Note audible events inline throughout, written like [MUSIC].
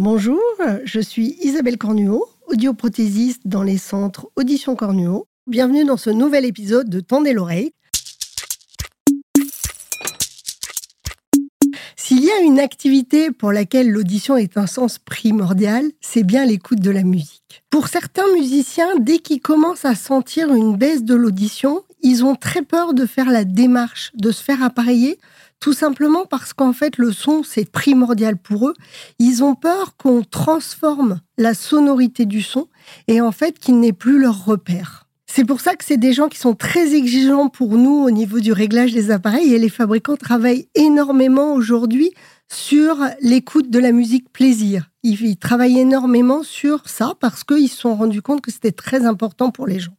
Bonjour, je suis Isabelle Cornuau, audioprothésiste dans les centres Audition Cornuau. Bienvenue dans ce nouvel épisode de Tendez l'oreille. S'il y a une activité pour laquelle l'audition est un sens primordial, c'est bien l'écoute de la musique. Pour certains musiciens, dès qu'ils commencent à sentir une baisse de l'audition, ils ont très peur de faire la démarche, de se faire appareiller, tout simplement parce qu'en fait le son c'est primordial pour eux. Ils ont peur qu'on transforme la sonorité du son et en fait qu'il n'ait plus leur repère. C'est pour ça que c'est des gens qui sont très exigeants pour nous au niveau du réglage des appareils et les fabricants travaillent énormément aujourd'hui sur l'écoute de la musique plaisir. Ils travaillent énormément sur ça parce qu'ils se sont rendus compte que c'était très important pour les gens.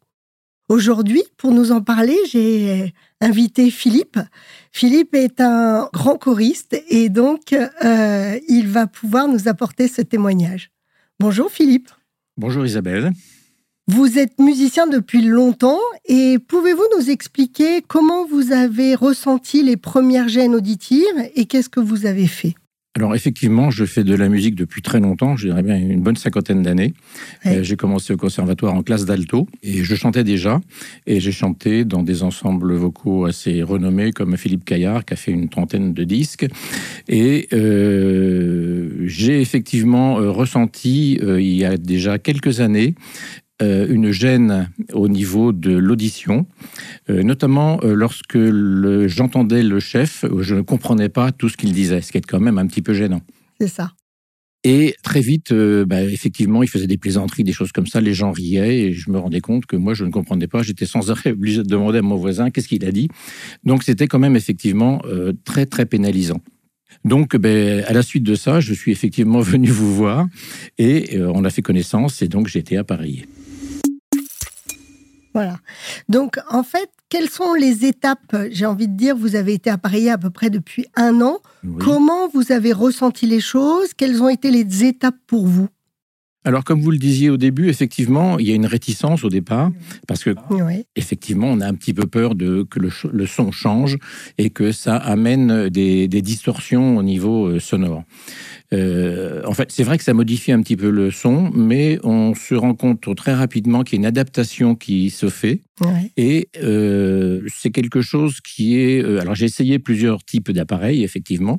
Aujourd'hui, pour nous en parler, j'ai invité Philippe. Philippe est un grand choriste et donc euh, il va pouvoir nous apporter ce témoignage. Bonjour Philippe. Bonjour Isabelle. Vous êtes musicien depuis longtemps et pouvez-vous nous expliquer comment vous avez ressenti les premières gènes auditives et qu'est-ce que vous avez fait? Alors effectivement, je fais de la musique depuis très longtemps, je dirais bien une bonne cinquantaine d'années. Euh, j'ai commencé au conservatoire en classe d'alto et je chantais déjà. Et j'ai chanté dans des ensembles vocaux assez renommés comme Philippe Caillard qui a fait une trentaine de disques. Et euh, j'ai effectivement euh, ressenti il y a déjà quelques années une gêne au niveau de l'audition, euh, notamment euh, lorsque j'entendais le chef, je ne comprenais pas tout ce qu'il disait, ce qui est quand même un petit peu gênant. C'est ça. Et très vite, bah, effectivement, il faisait des plaisanteries, des choses comme ça, les gens riaient et je me rendais compte que moi, je ne comprenais pas. J'étais sans arrêt obligé de demander à mon voisin qu'est-ce qu'il a dit. Donc, c'était quand même effectivement très, très pénalisant. Donc, ben, à la suite de ça, je suis effectivement [LAUGHS] venu vous voir et on a fait connaissance et donc j'ai été appareillé. Voilà. Donc, en fait, quelles sont les étapes J'ai envie de dire, vous avez été appareillé à peu près depuis un an. Comment vous avez ressenti les choses? Quelles ont été les étapes pour vous? Alors, comme vous le disiez au début, effectivement, il y a une réticence au départ, parce que, effectivement, on a un petit peu peur de que le, son change et que ça amène des distorsions au niveau euh, sonore. Euh, en fait, c'est vrai que ça modifie un petit peu le son, mais on se rend compte très rapidement qu'il y a une adaptation qui se fait. Et euh, c'est quelque chose qui est... Euh, alors j'ai essayé plusieurs types d'appareils, effectivement.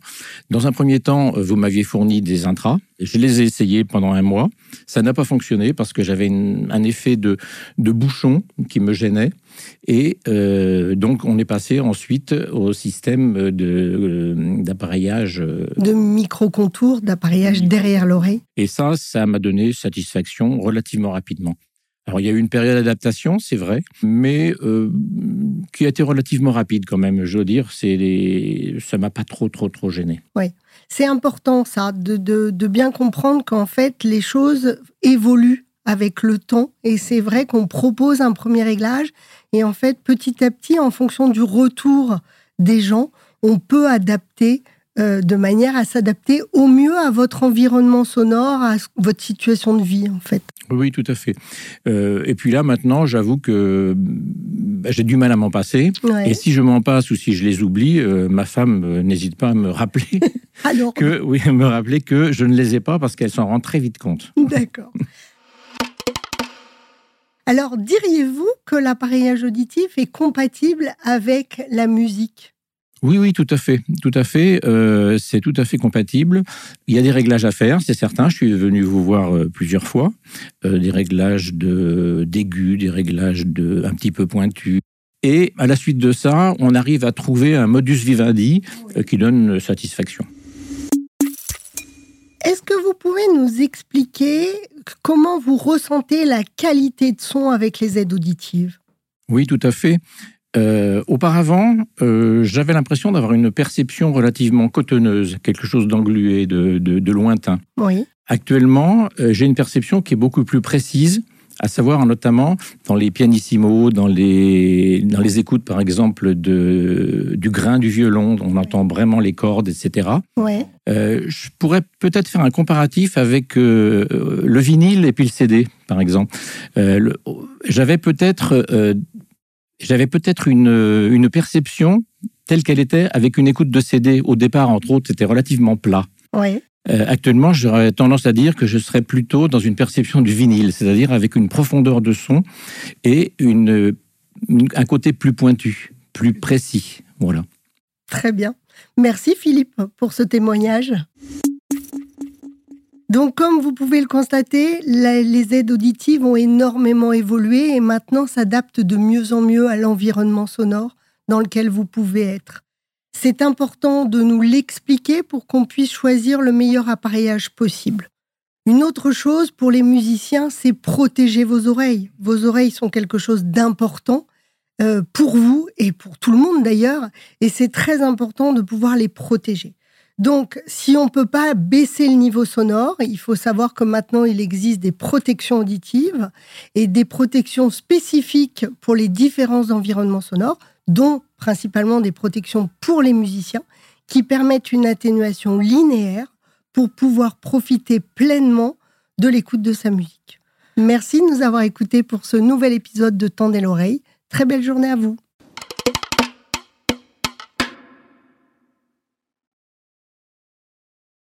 Dans un premier temps, vous m'aviez fourni des intras. Je les ai essayés pendant un mois. Ça n'a pas fonctionné parce que j'avais un effet de, de bouchon qui me gênait. Et euh, donc, on est passé ensuite au système euh, d'appareillage. Euh, de, micro-contours, d'appareillage derrière l'oreille. Et ça, ça m'a donné satisfaction relativement rapidement. Alors, il y a eu une période d'adaptation, c'est vrai, mais qui a été relativement rapide quand même, je veux dire. Les... Ça m'a pas trop, trop, trop gêné. Oui, c'est important ça, de, de, de bien comprendre qu'en fait, les choses évoluent avec le temps. Et c'est vrai qu'on propose un premier réglage. Et en fait, petit à petit, en fonction du retour des gens, on peut adapter euh, de manière à s'adapter au mieux à votre environnement sonore, à votre situation de vie, en fait. Oui, tout à fait. Euh, et puis là, maintenant, j'avoue que bah, j'ai du mal à m'en passer. Et si je m'en passe ou si je les oublie, euh, ma femme n'hésite pas à me rappeler [LAUGHS] que, oui, me rappeler que je ne les ai pas parce qu'elle s'en rend très vite compte. D'accord. Alors, diriez-vous que l'appareillage auditif est compatible avec la musique? Oui, oui, tout à fait, tout à fait. Euh, c'est tout à fait compatible. Il y a des réglages à faire, c'est certain. Je suis venu vous voir euh, plusieurs fois. Euh, des réglages de d'aigus, des réglages de un petit peu pointus. Et à la suite de ça, on arrive à trouver un modus vivendi qui donne satisfaction. Est-ce que vous pouvez nous expliquer comment vous ressentez la qualité de son avec les aides auditives? Oui, tout à fait. Euh, auparavant, euh, j'avais l'impression d'avoir une perception relativement cotonneuse, quelque chose d'englué, de, lointain. Oui. Actuellement, euh, j'ai une perception qui est beaucoup plus précise, à savoir notamment dans les pianissimos, dans les, dans les écoutes par exemple de, du grain du violon, on entend vraiment les cordes, etc. Ouais. Euh, je pourrais peut-être faire un comparatif avec euh, le vinyle et puis le CD, par exemple. Euh, j'avais peut-être j'avais peut-être une, une perception telle qu'elle était avec une écoute de CD. Au départ, entre autres, c'était relativement plat. Ouais. Euh, actuellement, j'aurais tendance à dire que je serais plutôt dans une perception du vinyle, c'est-à-dire avec une profondeur de son et un côté plus pointu, plus précis. Voilà. Très bien. Merci Philippe pour ce témoignage. Donc, comme vous pouvez le constater, les aides auditives ont énormément évolué et maintenant s'adaptent de mieux en mieux à l'environnement sonore dans lequel vous pouvez être. C'est important de nous l'expliquer pour qu'on puisse choisir le meilleur appareillage possible. Une autre chose pour les musiciens, c'est protéger vos oreilles. Vos oreilles sont quelque chose d'important euh, pour vous et pour tout le monde d'ailleurs, et c'est très important de pouvoir les protéger. Donc, si on ne peut pas baisser le niveau sonore, il faut savoir que maintenant, il existe des protections auditives et des protections spécifiques pour les différents environnements sonores, dont principalement des protections pour les musiciens, qui permettent une atténuation linéaire pour pouvoir profiter pleinement de l'écoute de sa musique. Merci de nous avoir écoutés pour ce nouvel épisode de Tendez l'oreille. Très belle journée à vous.